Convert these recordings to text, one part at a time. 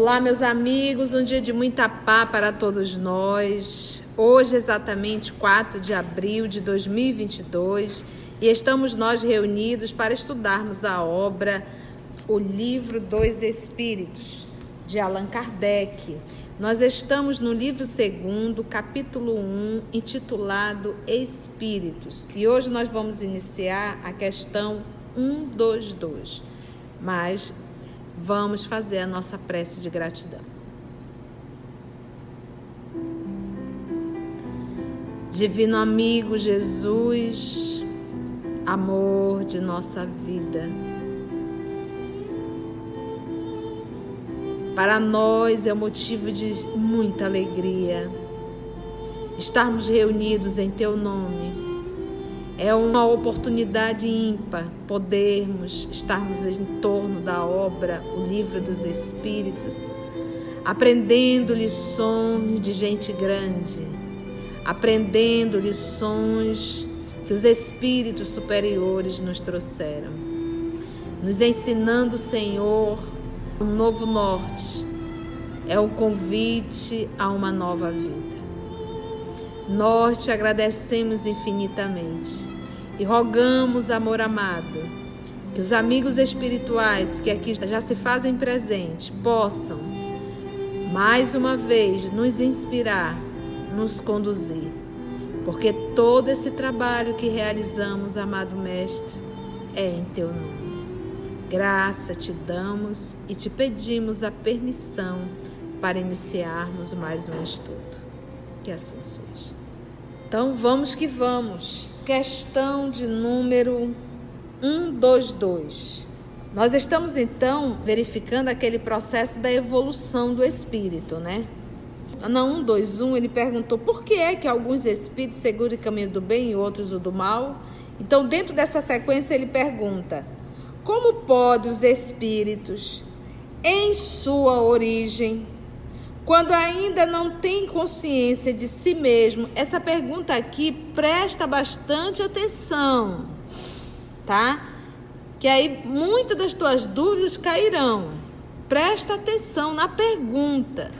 Olá, meus amigos, um dia de muita paz para todos nós. Hoje, exatamente 4 de abril de 2022, e estamos nós reunidos para estudarmos a obra O Livro dos Espíritos, de Allan Kardec. Nós estamos no livro segundo, capítulo 1, intitulado Espíritos, e hoje nós vamos iniciar a questão 122. Mas vamos fazer a nossa prece de gratidão. Divino amigo Jesus, amor de nossa vida. Para nós é um motivo de muita alegria estarmos reunidos em Teu nome é uma oportunidade ímpar podermos estarmos em torno da obra O Livro dos Espíritos, aprendendo lições de gente grande, aprendendo lições que os espíritos superiores nos trouxeram, nos ensinando, Senhor, um novo norte, é o convite a uma nova vida. Nós te agradecemos infinitamente e rogamos, amor amado, que os amigos espirituais que aqui já se fazem presentes possam, mais uma vez, nos inspirar, nos conduzir. Porque todo esse trabalho que realizamos, amado Mestre, é em teu nome. Graça te damos e te pedimos a permissão para iniciarmos mais um estudo. Que assim seja. Então vamos que vamos. Questão de número 122. Nós estamos então verificando aquele processo da evolução do espírito, né? Na 121 ele perguntou por que é que alguns espíritos seguram o caminho do bem e outros o do mal. Então, dentro dessa sequência, ele pergunta: como podem os espíritos, em sua origem, quando ainda não tem consciência de si mesmo, essa pergunta aqui presta bastante atenção, tá? Que aí muitas das tuas dúvidas cairão. Presta atenção na pergunta.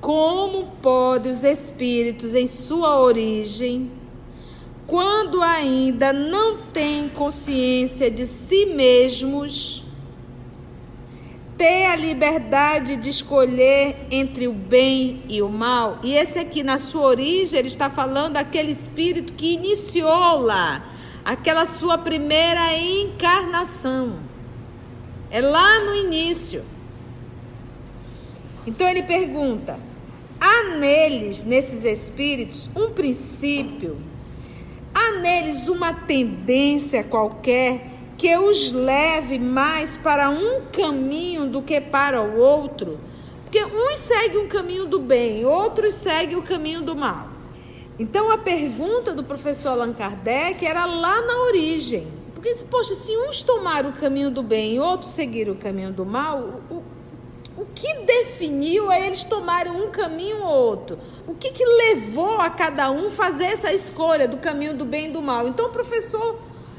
Como podem os espíritos em sua origem, quando ainda não têm consciência de si mesmos, ter a liberdade de escolher entre o bem e o mal. E esse aqui, na sua origem, ele está falando daquele espírito que iniciou lá, aquela sua primeira encarnação. É lá no início. Então ele pergunta: há neles, nesses espíritos, um princípio? Há neles uma tendência qualquer que os leve mais para um caminho do que para o outro. Porque uns seguem um caminho do bem, outros seguem o caminho do mal. Então a pergunta do professor Allan Kardec era lá na origem. Porque, poxa, se uns tomaram o caminho do bem e outros seguiram o caminho do mal, o, o que definiu a eles tomarem um caminho ou outro? O que, que levou a cada um fazer essa escolha do caminho do bem e do mal? Então o professor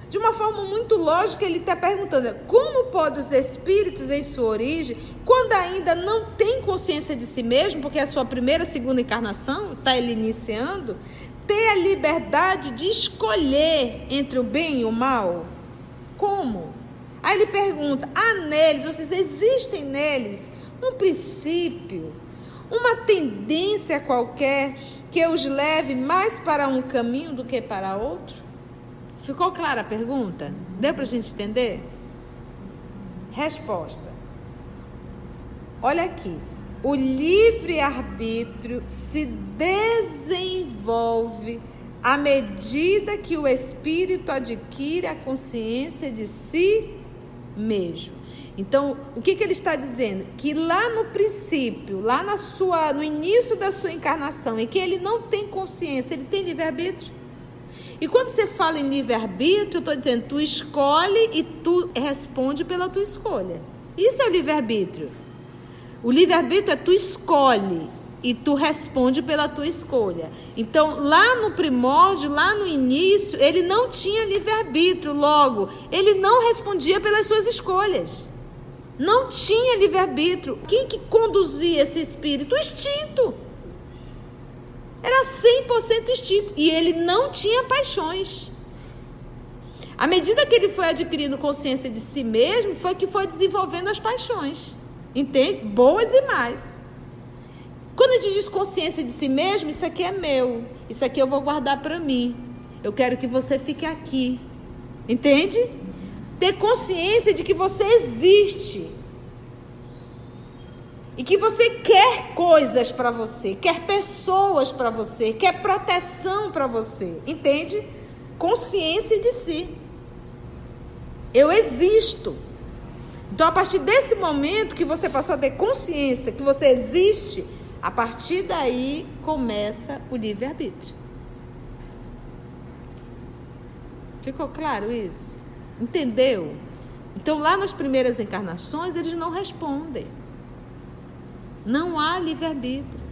de uma forma muito lógica, ele está perguntando como podem os espíritos, em sua origem, quando ainda não tem consciência de si mesmo, porque é a sua primeira, segunda encarnação, está ele iniciando, ter a liberdade de escolher entre o bem e o mal? Como? Aí ele pergunta: há neles, ou seja, existem neles um princípio, uma tendência qualquer que os leve mais para um caminho do que para outro? Ficou clara a pergunta? Deu para a gente entender? Resposta. Olha aqui. O livre-arbítrio se desenvolve à medida que o espírito adquire a consciência de si mesmo. Então, o que, que ele está dizendo? Que lá no princípio, lá na sua, no início da sua encarnação, em que ele não tem consciência, ele tem livre-arbítrio. E quando você fala em livre-arbítrio, eu estou dizendo, tu escolhe e tu responde pela tua escolha. Isso é o livre-arbítrio. O livre-arbítrio é tu escolhe e tu responde pela tua escolha. Então, lá no primórdio, lá no início, ele não tinha livre-arbítrio, logo, ele não respondia pelas suas escolhas. Não tinha livre-arbítrio. Quem que conduzia esse espírito? O instinto. Era 100% instinto. E ele não tinha paixões. À medida que ele foi adquirindo consciência de si mesmo, foi que foi desenvolvendo as paixões. Entende? Boas e mais. Quando a gente diz consciência de si mesmo, isso aqui é meu. Isso aqui eu vou guardar para mim. Eu quero que você fique aqui. Entende? Ter consciência de que você existe. E que você quer coisas para você, quer pessoas para você, quer proteção para você. Entende? Consciência de si. Eu existo. Então, a partir desse momento que você passou a ter consciência que você existe, a partir daí começa o livre-arbítrio. Ficou claro isso? Entendeu? Então, lá nas primeiras encarnações, eles não respondem. Não há livre-arbítrio.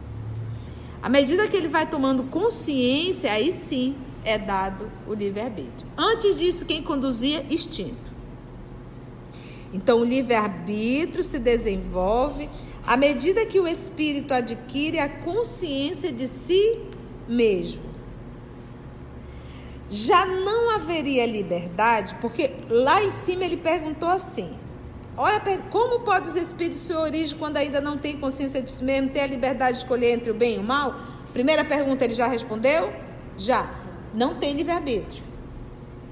À medida que ele vai tomando consciência, aí sim é dado o livre-arbítrio. Antes disso, quem conduzia? Instinto. Então, o livre-arbítrio se desenvolve à medida que o espírito adquire a consciência de si mesmo. Já não haveria liberdade, porque lá em cima ele perguntou assim: Olha, como pode os espíritos se origem quando ainda não tem consciência de si mesmo, ter a liberdade de escolher entre o bem e o mal? Primeira pergunta ele já respondeu? Já. Não tem livre-arbítrio.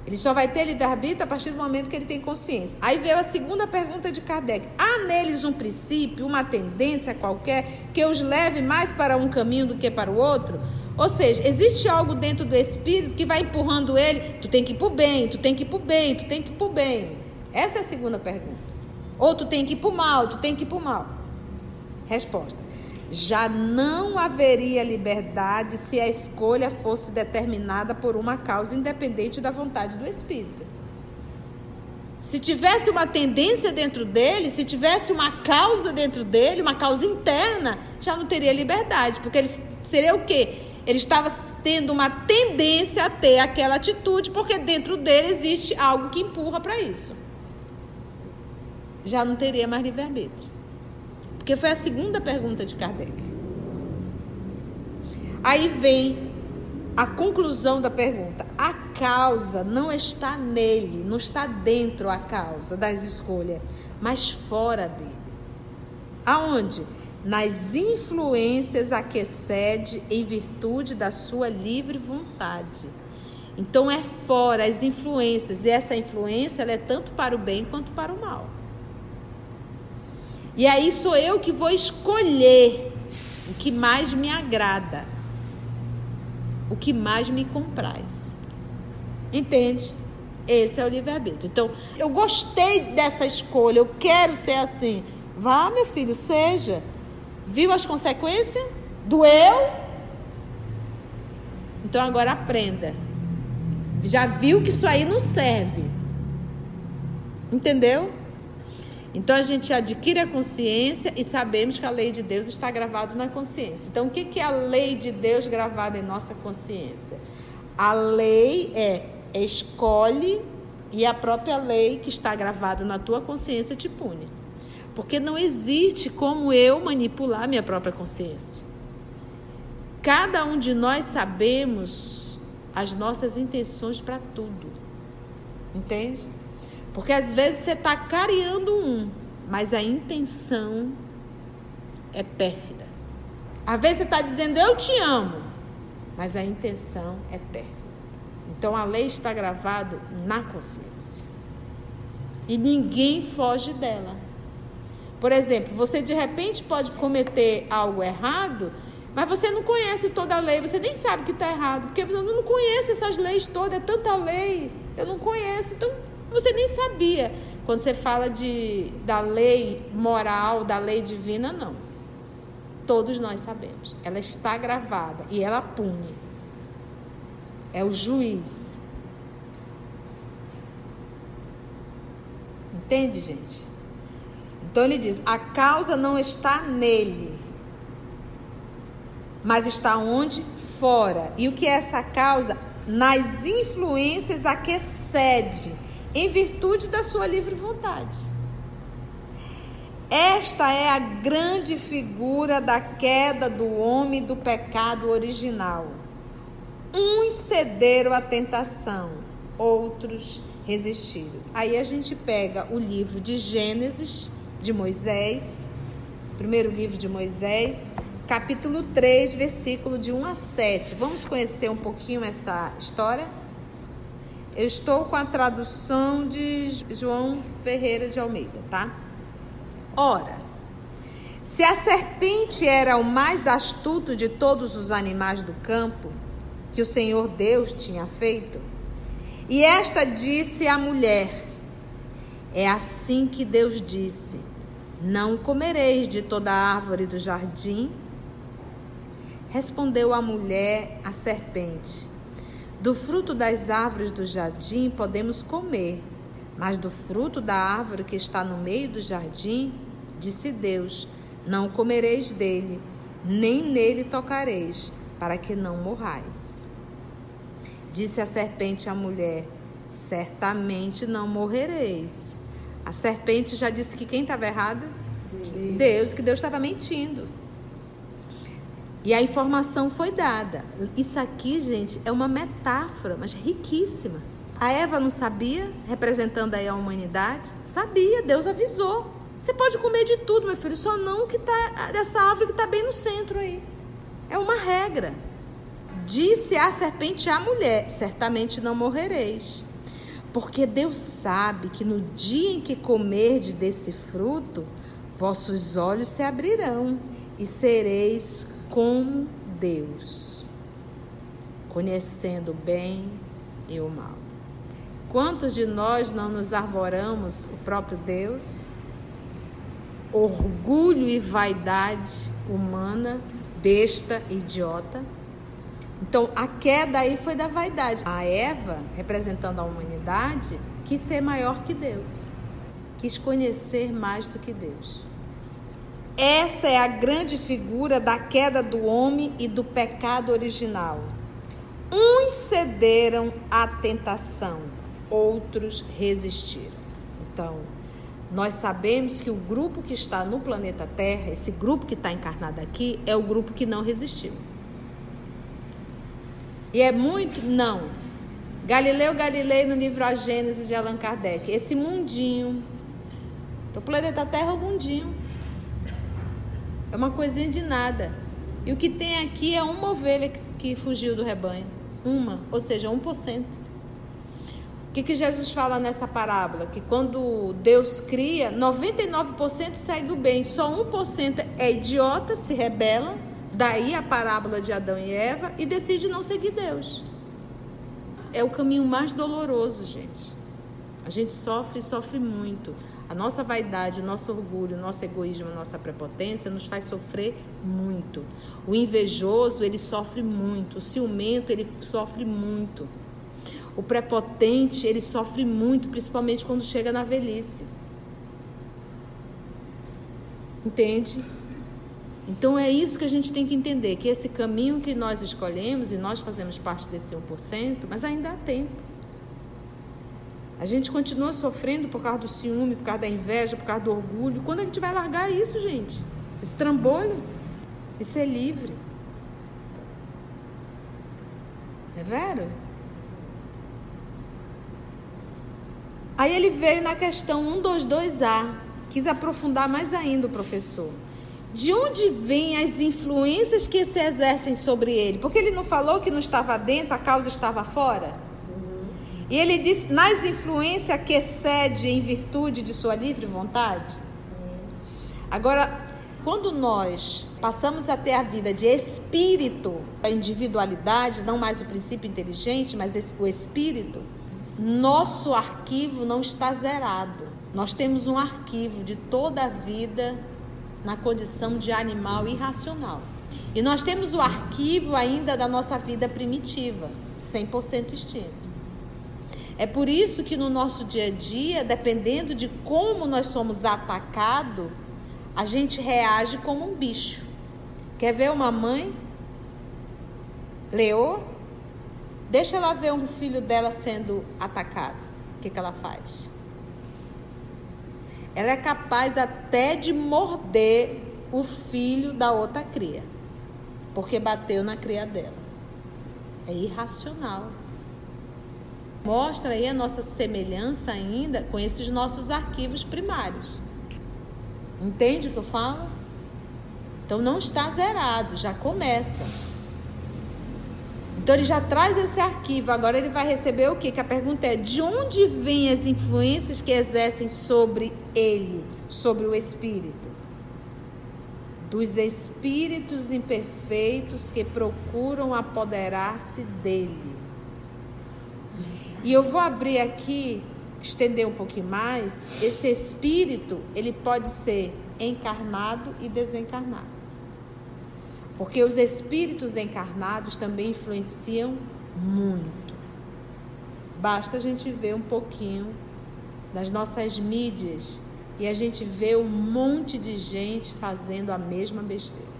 Ele só vai ter livre-arbítrio a partir do momento que ele tem consciência. Aí veio a segunda pergunta de Kardec: há neles um princípio, uma tendência qualquer que os leve mais para um caminho do que para o outro? Ou seja, existe algo dentro do espírito que vai empurrando ele, tu tem que ir para o bem, tu tem que ir para o bem, tu tem que ir para o bem. Essa é a segunda pergunta. Ou tu tem que ir para o mal, tu tem que ir para o mal. Resposta já não haveria liberdade se a escolha fosse determinada por uma causa independente da vontade do espírito. Se tivesse uma tendência dentro dele, se tivesse uma causa dentro dele, uma causa interna, já não teria liberdade, porque ele seria o quê? Ele estava tendo uma tendência a ter aquela atitude, porque dentro dele existe algo que empurra para isso. Já não teria mais livre-arbítrio. Porque foi a segunda pergunta de Kardec. Aí vem a conclusão da pergunta. A causa não está nele, não está dentro a causa das escolhas, mas fora dele. Aonde? Nas influências a que cede em virtude da sua livre vontade. Então é fora as influências, e essa influência ela é tanto para o bem quanto para o mal. E aí sou eu que vou escolher o que mais me agrada, o que mais me compraz. Entende? Esse é o livre-arbítrio. Então, eu gostei dessa escolha, eu quero ser assim. Vá, meu filho, seja. Viu as consequências? Doeu? Então agora aprenda. Já viu que isso aí não serve. Entendeu? Então a gente adquire a consciência e sabemos que a lei de Deus está gravada na consciência. Então o que é a lei de Deus gravada em nossa consciência? A lei é escolhe e a própria lei que está gravada na tua consciência te pune. Porque não existe como eu manipular minha própria consciência. Cada um de nós sabemos as nossas intenções para tudo. Entende? Porque às vezes você está cariando um, mas a intenção é pérfida. Às vezes você está dizendo eu te amo, mas a intenção é pérfida. Então a lei está gravada na consciência. E ninguém foge dela. Por exemplo, você de repente pode cometer algo errado, mas você não conhece toda a lei, você nem sabe que está errado, porque você não conhece essas leis todas, é tanta lei, eu não conheço. Então, você nem sabia. Quando você fala de, da lei moral, da lei divina, não. Todos nós sabemos. Ela está gravada e ela pune. É o juiz. Entende, gente? Então ele diz: a causa não está nele, mas está onde? Fora. E o que é essa causa? Nas influências a que cede em virtude da sua livre vontade. Esta é a grande figura da queda do homem do pecado original. Uns cederam à tentação, outros resistiram. Aí a gente pega o livro de Gênesis, de Moisés, primeiro livro de Moisés, capítulo 3, versículo de 1 a 7. Vamos conhecer um pouquinho essa história? Eu estou com a tradução de João Ferreira de Almeida, tá? Ora, se a serpente era o mais astuto de todos os animais do campo que o Senhor Deus tinha feito, e esta disse à mulher: É assim que Deus disse: Não comereis de toda árvore do jardim. Respondeu a mulher à serpente: Do fruto das árvores do jardim podemos comer mas do fruto da árvore que está no meio do jardim, disse Deus: Não comereis dele, nem nele tocareis, para que não morrais. Disse a serpente à mulher: Certamente não morrereis. A serpente já disse que quem estava errado? Deus, que Deus estava mentindo. E a informação foi dada. Isso aqui, gente, é uma metáfora, mas riquíssima. A Eva não sabia, representando aí a humanidade? Sabia, Deus avisou. Você pode comer de tudo, meu filho, só não que tá dessa árvore que está bem no centro aí. É uma regra. Disse a serpente à mulher: certamente não morrereis. Porque Deus sabe que no dia em que comerdes desse fruto, vossos olhos se abrirão e sereis como Deus, conhecendo o bem e o mal. Quantos de nós não nos arvoramos o próprio Deus? Orgulho e vaidade humana, besta, idiota. Então, a queda aí foi da vaidade. A Eva, representando a humanidade, quis ser maior que Deus. Quis conhecer mais do que Deus. Essa é a grande figura da queda do homem e do pecado original. Uns cederam à tentação, outros resistiram. Então, nós sabemos que o grupo que está no planeta Terra, esse grupo que está encarnado aqui, é o grupo que não resistiu. E é muito. Não. Galileu Galilei, no livro A Gênese de Allan Kardec, esse mundinho. O planeta Terra é um mundinho. É uma coisinha de nada. E o que tem aqui é uma ovelha que, que fugiu do rebanho. Uma, ou seja, 1%. O que, que Jesus fala nessa parábola? Que quando Deus cria, 99% segue o bem, só 1% é idiota, se rebela, daí a parábola de Adão e Eva, e decide não seguir Deus. É o caminho mais doloroso, gente. A gente sofre, sofre muito. A nossa vaidade, o nosso orgulho, o nosso egoísmo, a nossa prepotência nos faz sofrer muito. O invejoso, ele sofre muito. O ciumento, ele sofre muito. O prepotente, ele sofre muito, principalmente quando chega na velhice. Entende? Então é isso que a gente tem que entender, que esse caminho que nós escolhemos, e nós fazemos parte desse 1%, mas ainda há tempo. A gente continua sofrendo por causa do ciúme, por causa da inveja, por causa do orgulho. Quando a gente vai largar isso, gente? Esse trambolho? E ser livre. É vero? Aí ele veio na questão 122A, quis aprofundar mais ainda o professor. De onde vêm as influências que se exercem sobre ele? Porque ele não falou que não estava dentro, a causa estava fora? E ele disse, nas influências que cede em virtude de sua livre vontade? Agora, quando nós passamos a ter a vida de espírito, a individualidade, não mais o princípio inteligente, mas o espírito, nosso arquivo não está zerado. Nós temos um arquivo de toda a vida na condição de animal irracional. E nós temos o arquivo ainda da nossa vida primitiva, 100% extinto. É por isso que no nosso dia a dia, dependendo de como nós somos atacados, a gente reage como um bicho. Quer ver uma mãe? Leou? Deixa ela ver um filho dela sendo atacado. O que, que ela faz? ela é capaz até de morder o filho da outra cria, porque bateu na cria dela. É irracional. Mostra aí a nossa semelhança ainda com esses nossos arquivos primários. Entende o que eu falo? Então não está zerado, já começa. Então ele já traz esse arquivo. Agora ele vai receber o quê? Que a pergunta é: de onde vêm as influências que exercem sobre ele, sobre o espírito? Dos espíritos imperfeitos que procuram apoderar-se dele. E eu vou abrir aqui, estender um pouquinho mais. Esse espírito, ele pode ser encarnado e desencarnado. Porque os espíritos encarnados também influenciam muito. Basta a gente ver um pouquinho das nossas mídias e a gente vê um monte de gente fazendo a mesma besteira.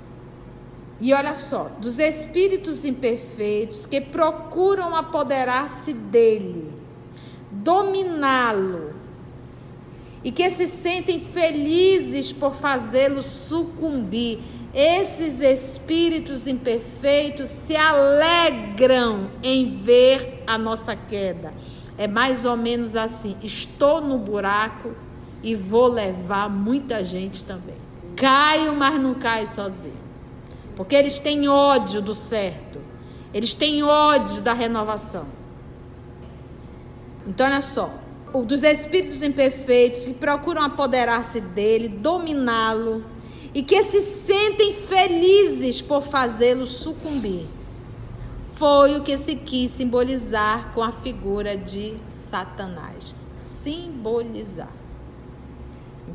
E olha só, dos espíritos imperfeitos que procuram apoderar-se dele, dominá-lo, e que se sentem felizes por fazê-lo sucumbir. Esses espíritos imperfeitos se alegram em ver a nossa queda. É mais ou menos assim: estou no buraco e vou levar muita gente também. Caio, mas não caio sozinho. Porque eles têm ódio do certo. Eles têm ódio da renovação. Então, olha só. O dos espíritos imperfeitos que procuram apoderar-se dele, dominá-lo e que se sentem felizes por fazê-lo sucumbir. Foi o que se quis simbolizar com a figura de Satanás. Simbolizar.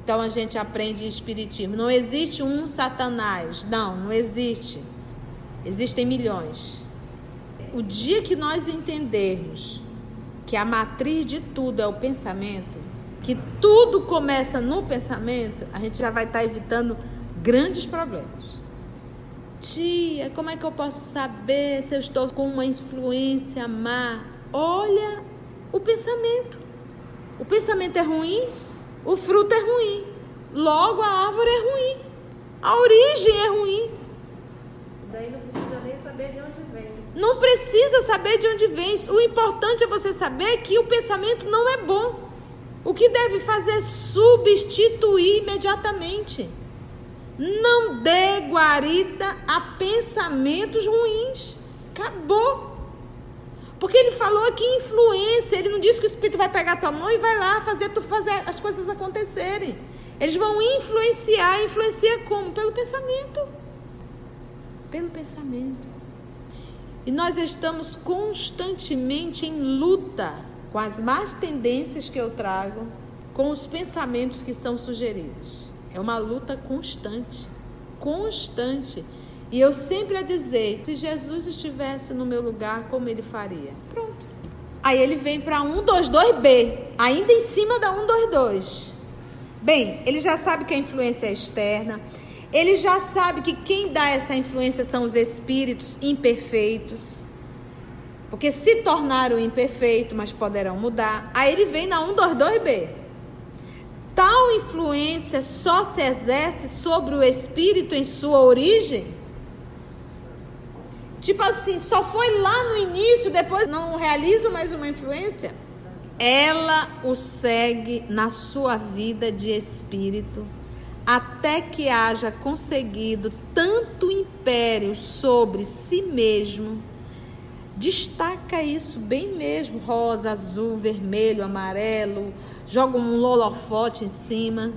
Então a gente aprende em Espiritismo. Não existe um Satanás. Não, não existe. Existem milhões. O dia que nós entendermos que a matriz de tudo é o pensamento, que tudo começa no pensamento, a gente já vai estar evitando grandes problemas. Tia, como é que eu posso saber se eu estou com uma influência má? Olha o pensamento. O pensamento é ruim, o fruto é ruim. Logo a árvore é ruim. A origem é ruim. Daí não precisa nem saber de onde vem. Não precisa saber de onde vem. O importante é você saber que o pensamento não é bom. O que deve fazer é substituir imediatamente. Não dê guarita a pensamentos ruins. Acabou. Porque ele falou aqui influência. Ele não disse que o Espírito vai pegar tua mão e vai lá fazer tu fazer as coisas acontecerem. Eles vão influenciar. Influencia como? Pelo pensamento. Pelo pensamento. E nós estamos constantemente em luta com as más tendências que eu trago, com os pensamentos que são sugeridos. É uma luta constante, constante. E eu sempre a dizer: se Jesus estivesse no meu lugar, como ele faria? Pronto. Aí ele vem para 122B, ainda em cima da 122. Bem, ele já sabe que a influência é externa. Ele já sabe que quem dá essa influência são os espíritos imperfeitos. Porque se tornaram imperfeitos, mas poderão mudar. Aí ele vem na 122B tal influência só se exerce sobre o espírito em sua origem? Tipo assim, só foi lá no início, depois não realizo mais uma influência? Ela o segue na sua vida de espírito até que haja conseguido tanto império sobre si mesmo. Destaca isso bem mesmo: rosa, azul, vermelho, amarelo, joga um lolofote em cima.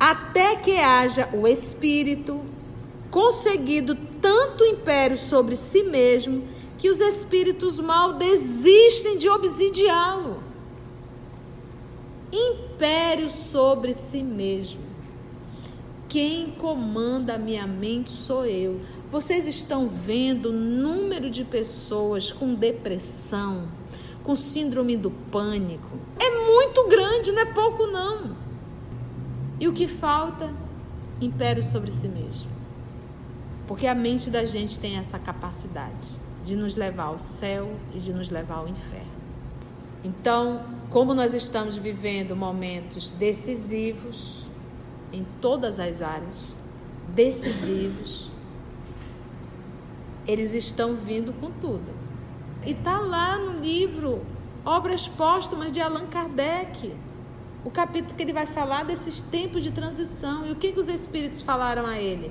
Até que haja o espírito conseguido tanto império sobre si mesmo que os espíritos mal desistem de obsidiá-lo. Império sobre si mesmo. Quem comanda a minha mente sou eu. Vocês estão vendo o número de pessoas com depressão, com síndrome do pânico. É muito grande, não é pouco não. E o que falta? Império sobre si mesmo. Porque a mente da gente tem essa capacidade de nos levar ao céu e de nos levar ao inferno. Então, como nós estamos vivendo momentos decisivos em todas as áreas, decisivos, eles estão vindo com tudo. E tá lá no livro Obras Póstumas de Allan Kardec, o capítulo que ele vai falar desses tempos de transição. E o que, que os espíritos falaram a ele?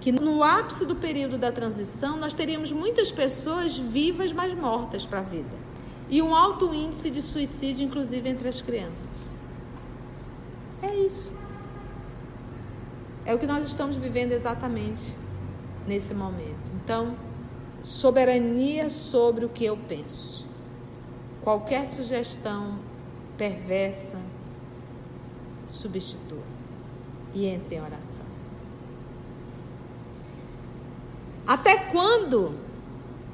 Que no ápice do período da transição nós teríamos muitas pessoas vivas, mas mortas para a vida. E um alto índice de suicídio, inclusive entre as crianças. É isso. É o que nós estamos vivendo exatamente nesse momento. Então, soberania sobre o que eu penso. Qualquer sugestão perversa, substitua e entre em oração. Até quando?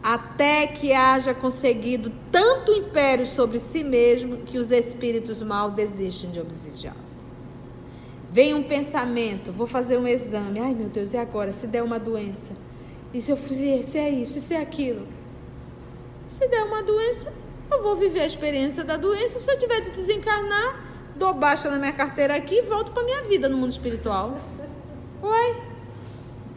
Até que haja conseguido tanto império sobre si mesmo que os espíritos mal desistem de obsidiá-lo. Vem um pensamento, vou fazer um exame. Ai meu Deus, e agora? Se der uma doença? E se eu fizer, se é isso, se é aquilo? Se der uma doença, eu vou viver a experiência da doença. Se eu tiver de desencarnar, dou baixa na minha carteira aqui e volto para minha vida no mundo espiritual. Uai,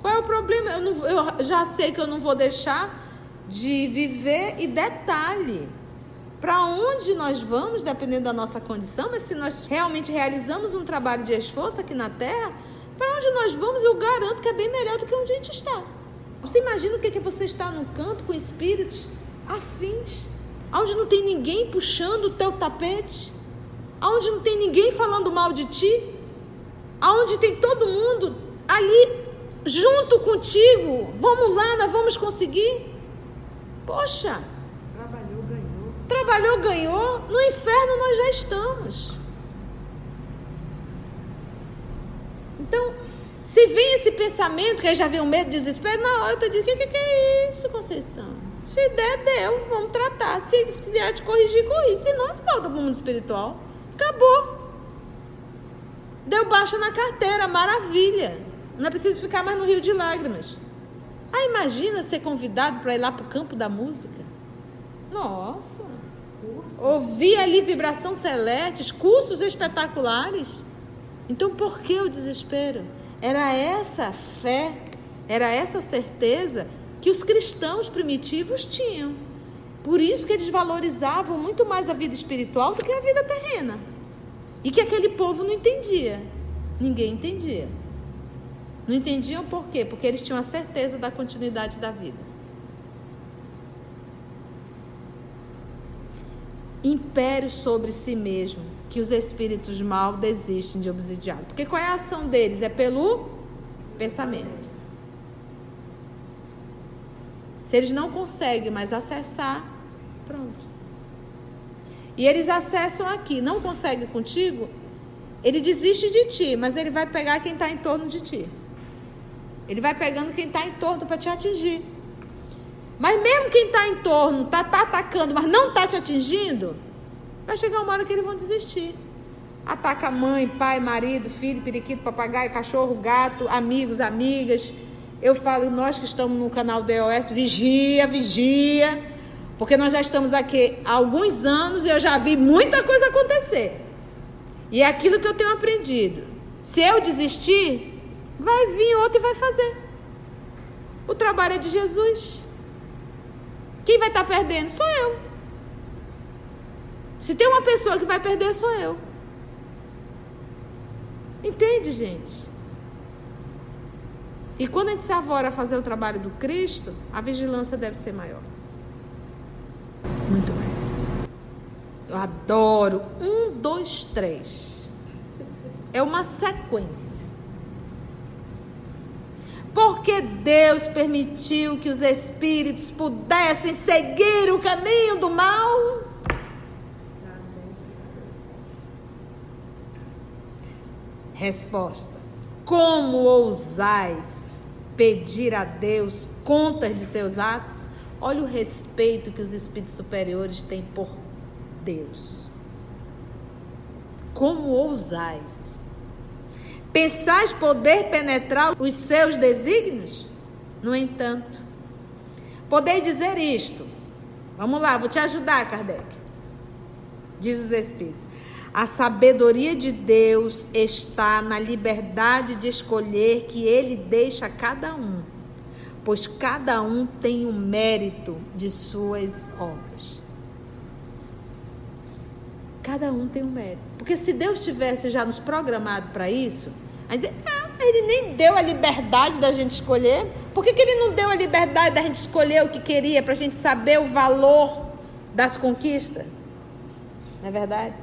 qual é o problema? Eu, não, eu já sei que eu não vou deixar de viver e detalhe. Para onde nós vamos, dependendo da nossa condição, mas se nós realmente realizamos um trabalho de esforço aqui na Terra, para onde nós vamos, eu garanto que é bem melhor do que onde a gente está. Você imagina o que é você estar num canto com espíritos afins, onde não tem ninguém puxando o teu tapete, onde não tem ninguém falando mal de ti, aonde tem todo mundo ali junto contigo. Vamos lá, nós vamos conseguir. Poxa. Trabalhou, ganhou. Trabalhou, ganhou. No inferno nós já estamos. Então, se vem esse pensamento, que aí já vem o medo, desespero, na hora tu diz: o que, que é isso, Conceição? Se der, deu, vamos tratar. Se vier te corrigir, corrige. Se não, volta para o mundo espiritual. Acabou. Deu baixa na carteira, maravilha. Não é preciso ficar mais no rio de lágrimas. Ah, imagina ser convidado para ir lá para o campo da música. Nossa. Cursos. Ouvir ali vibração celeste, cursos espetaculares. Então, por que o desespero? Era essa fé, era essa certeza que os cristãos primitivos tinham. Por isso que eles valorizavam muito mais a vida espiritual do que a vida terrena. E que aquele povo não entendia. Ninguém entendia. Não entendiam por quê? Porque eles tinham a certeza da continuidade da vida. Império sobre si mesmo, que os espíritos mal desistem de obsidiá-lo. Porque qual é a ação deles? É pelo pensamento. Se eles não conseguem mais acessar, pronto. E eles acessam aqui, não consegue contigo, ele desiste de ti, mas ele vai pegar quem está em torno de ti. Ele vai pegando quem está em torno para te atingir. Mas mesmo quem está em torno, está tá atacando, mas não está te atingindo, vai chegar uma hora que eles vão desistir. Ataca mãe, pai, marido, filho, periquito, papagaio, cachorro, gato, amigos, amigas. Eu falo, nós que estamos no canal DOS, vigia, vigia. Porque nós já estamos aqui há alguns anos e eu já vi muita coisa acontecer. E é aquilo que eu tenho aprendido. Se eu desistir, vai vir outro e vai fazer. O trabalho é de Jesus. Quem vai estar perdendo? Sou eu. Se tem uma pessoa que vai perder, sou eu. Entende, gente? E quando a gente se avora a fazer o trabalho do Cristo, a vigilância deve ser maior. Muito bem. Eu adoro. Um, dois, três. É uma sequência. Porque Deus permitiu que os espíritos pudessem seguir o caminho do mal? Resposta: Como ousais pedir a Deus contas de seus atos? Olha o respeito que os espíritos superiores têm por Deus. Como ousais? Pensais poder penetrar os seus desígnios? No entanto, podei dizer isto. Vamos lá, vou te ajudar, Kardec. diz os Espíritos. A sabedoria de Deus está na liberdade de escolher que Ele deixa a cada um, pois cada um tem o mérito de suas obras. Cada um tem um mérito. Porque se Deus tivesse já nos programado para isso, a dizer, não, ele nem deu a liberdade da gente escolher. Por que, que ele não deu a liberdade da gente escolher o que queria, para a gente saber o valor das conquistas? Não é verdade?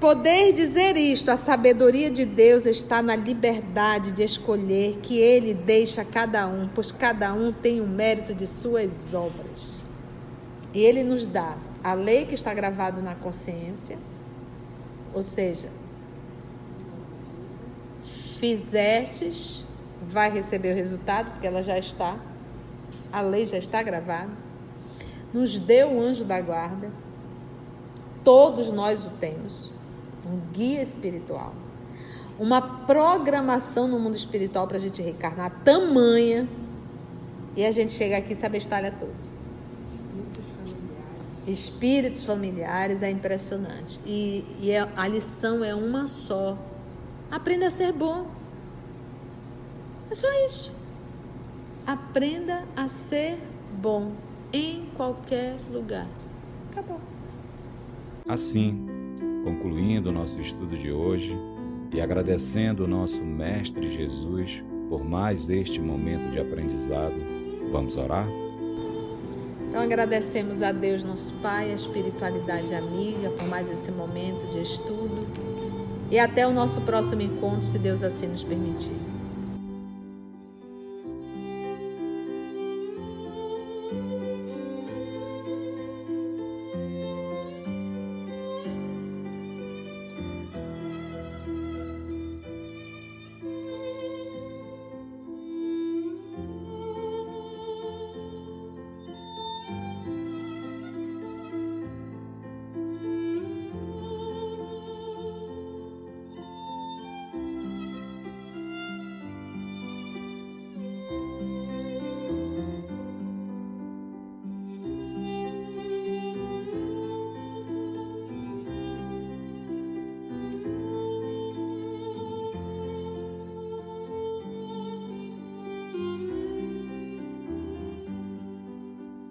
Poder dizer isto, a sabedoria de Deus está na liberdade de escolher que Ele deixa a cada um, pois cada um tem o mérito de suas obras. E Ele nos dá a lei que está gravada na consciência, ou seja, fizestes, vai receber o resultado, porque ela já está, a lei já está gravada. Nos deu o anjo da guarda, todos nós o temos, um guia espiritual, uma programação no mundo espiritual para a gente reencarnar tamanha, e a gente chega aqui e se abestalha todo. Espíritos familiares é impressionante. E, e é, a lição é uma só Aprenda a ser bom. É só isso. Aprenda a ser bom em qualquer lugar. Acabou. Assim, concluindo o nosso estudo de hoje e agradecendo o nosso Mestre Jesus por mais este momento de aprendizado, vamos orar? Então agradecemos a Deus, nosso Pai, a espiritualidade amiga, por mais esse momento de estudo e até o nosso próximo encontro, se Deus assim nos permitir.